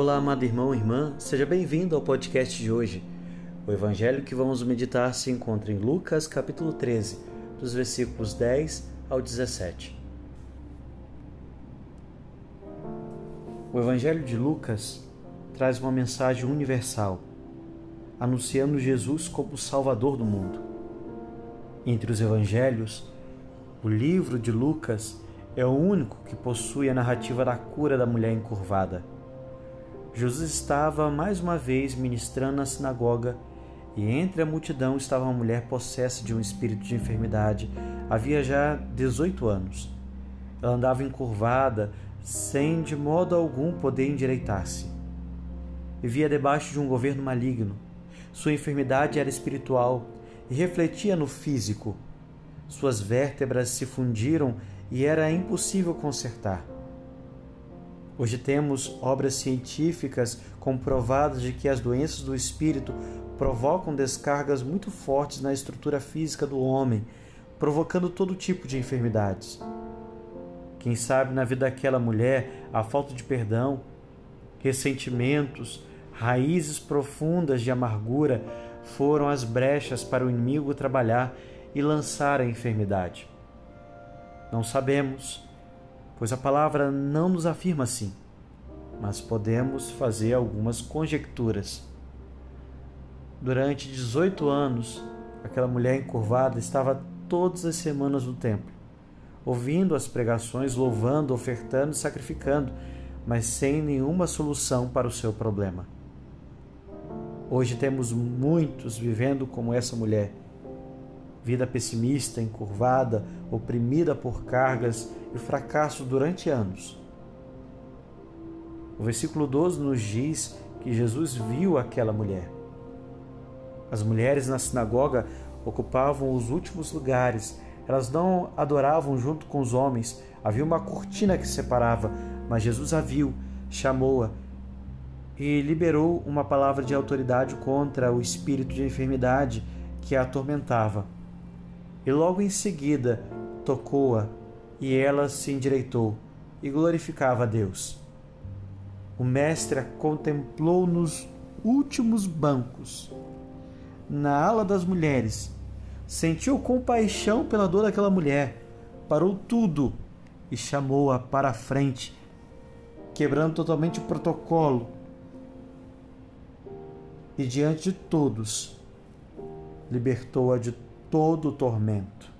Olá, amado irmão e irmã, seja bem-vindo ao podcast de hoje. O evangelho que vamos meditar se encontra em Lucas, capítulo 13, dos versículos 10 ao 17. O evangelho de Lucas traz uma mensagem universal, anunciando Jesus como o Salvador do mundo. Entre os evangelhos, o livro de Lucas é o único que possui a narrativa da cura da mulher encurvada Jesus estava mais uma vez ministrando na sinagoga e entre a multidão estava uma mulher possessa de um espírito de enfermidade. Havia já 18 anos. Ela andava encurvada, sem de modo algum poder endireitar-se. Vivia debaixo de um governo maligno. Sua enfermidade era espiritual e refletia no físico. Suas vértebras se fundiram e era impossível consertar. Hoje temos obras científicas comprovadas de que as doenças do espírito provocam descargas muito fortes na estrutura física do homem, provocando todo tipo de enfermidades. Quem sabe na vida daquela mulher a falta de perdão, ressentimentos, raízes profundas de amargura foram as brechas para o inimigo trabalhar e lançar a enfermidade. Não sabemos pois a palavra não nos afirma assim, mas podemos fazer algumas conjecturas. Durante 18 anos, aquela mulher encurvada estava todas as semanas no templo, ouvindo as pregações, louvando, ofertando e sacrificando, mas sem nenhuma solução para o seu problema. Hoje temos muitos vivendo como essa mulher vida pessimista, encurvada, oprimida por cargas e fracasso durante anos. O versículo 12 nos diz que Jesus viu aquela mulher. As mulheres na sinagoga ocupavam os últimos lugares. Elas não adoravam junto com os homens. Havia uma cortina que separava, mas Jesus a viu, chamou-a e liberou uma palavra de autoridade contra o espírito de enfermidade que a atormentava e logo em seguida tocou-a, e ela se endireitou e glorificava a Deus. O mestre a contemplou nos últimos bancos, na ala das mulheres, sentiu compaixão pela dor daquela mulher, parou tudo e chamou-a para a frente, quebrando totalmente o protocolo. E diante de todos, libertou-a de todo o tormento.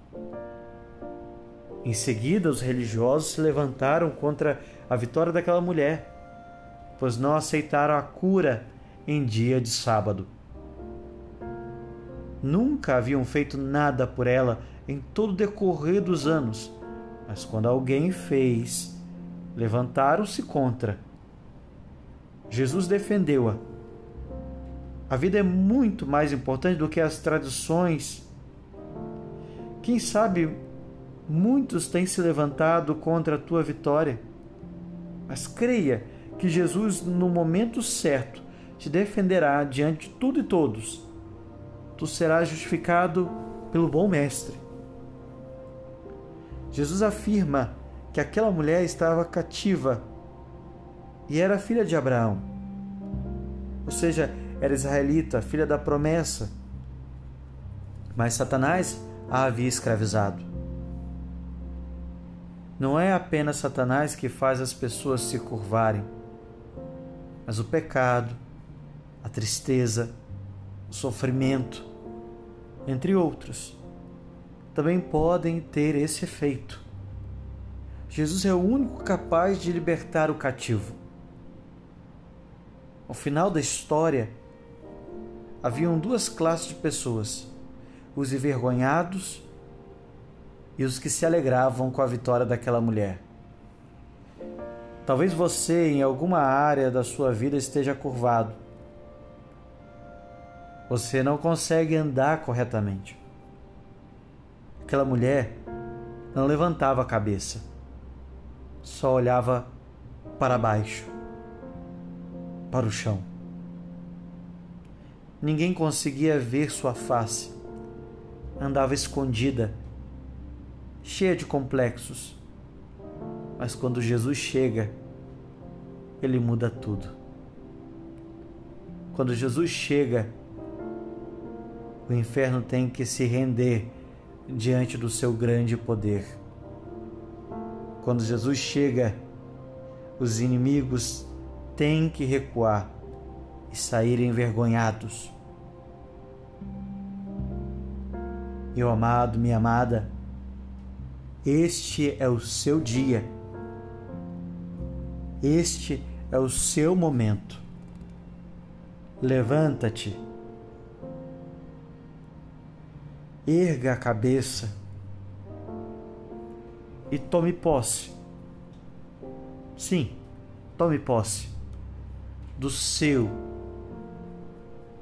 Em seguida, os religiosos se levantaram contra a vitória daquela mulher, pois não aceitaram a cura em dia de sábado. Nunca haviam feito nada por ela em todo o decorrer dos anos, mas quando alguém fez, levantaram-se contra. Jesus defendeu-a. A vida é muito mais importante do que as tradições quem sabe muitos têm se levantado contra a tua vitória, mas creia que Jesus, no momento certo, te defenderá diante de tudo e todos. Tu serás justificado pelo bom Mestre. Jesus afirma que aquela mulher estava cativa e era filha de Abraão, ou seja, era israelita, filha da promessa. Mas Satanás a havia escravizado. Não é apenas Satanás que faz as pessoas se curvarem, mas o pecado, a tristeza, o sofrimento, entre outros, também podem ter esse efeito. Jesus é o único capaz de libertar o cativo. Ao final da história, haviam duas classes de pessoas os envergonhados e os que se alegravam com a vitória daquela mulher. Talvez você, em alguma área da sua vida, esteja curvado. Você não consegue andar corretamente. Aquela mulher não levantava a cabeça, só olhava para baixo, para o chão. Ninguém conseguia ver sua face andava escondida, cheia de complexos. Mas quando Jesus chega, ele muda tudo. Quando Jesus chega, o inferno tem que se render diante do seu grande poder. Quando Jesus chega, os inimigos têm que recuar e sair envergonhados. Meu amado, minha amada, este é o seu dia. Este é o seu momento. Levanta-te. Erga a cabeça e tome posse. Sim, tome posse do seu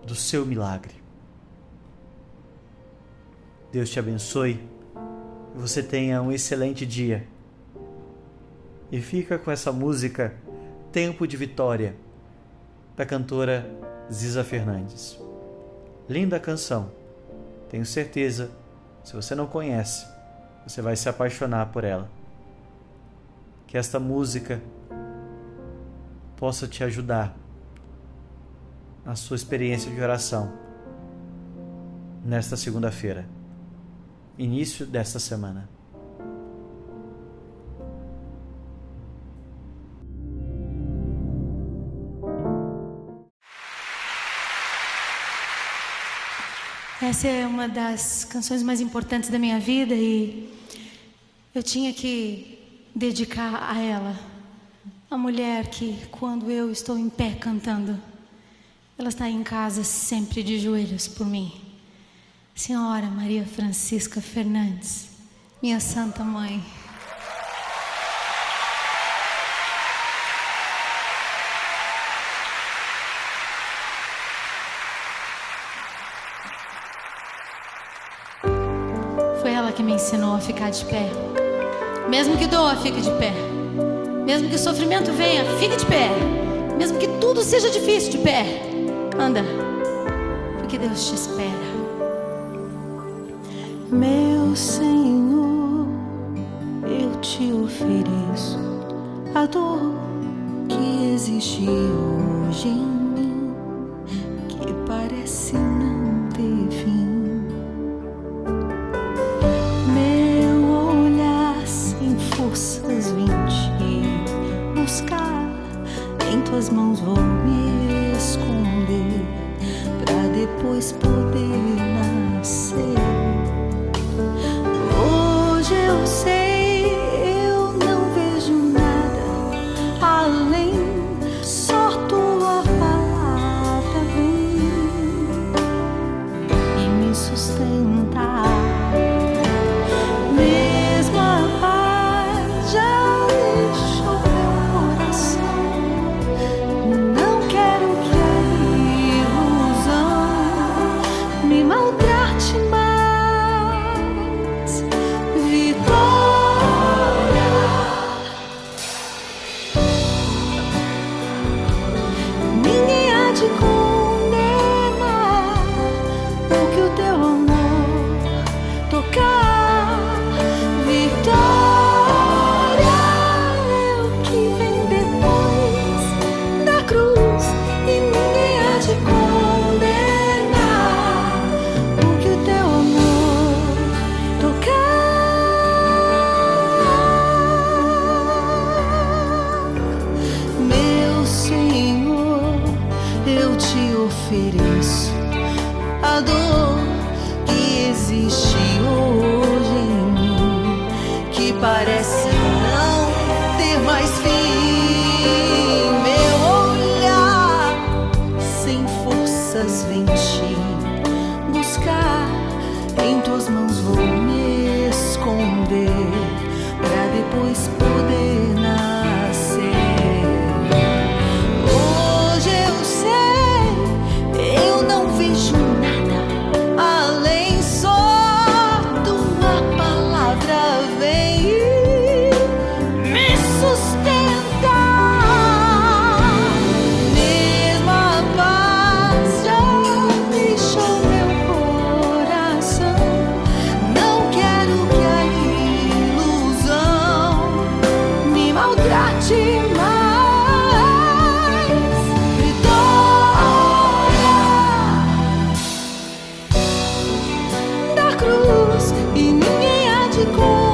do seu milagre. Deus te abençoe você tenha um excelente dia. E fica com essa música Tempo de Vitória da cantora Ziza Fernandes. Linda canção. Tenho certeza, se você não conhece, você vai se apaixonar por ela. Que esta música possa te ajudar na sua experiência de oração nesta segunda-feira, início desta semana. Essa é uma das canções mais importantes da minha vida e eu tinha que dedicar a ela, a mulher que, quando eu estou em pé cantando, ela está em casa sempre de joelhos por mim. Senhora Maria Francisca Fernandes, minha Santa Mãe. Foi ela que me ensinou a ficar de pé. Mesmo que doa, fique de pé. Mesmo que o sofrimento venha, fique de pé. Mesmo que tudo seja difícil de pé. Anda, porque Deus te espera. Meu Senhor, eu te ofereço a dor que existe hoje em mim, que parece não ter fim. Meu olhar sem forças vim te buscar, em tuas mãos vou me esconder pra depois poder nascer. Forças vem te buscar, em tuas mãos vou me esconder, pra depois poder cruz e ninguém há de culpar.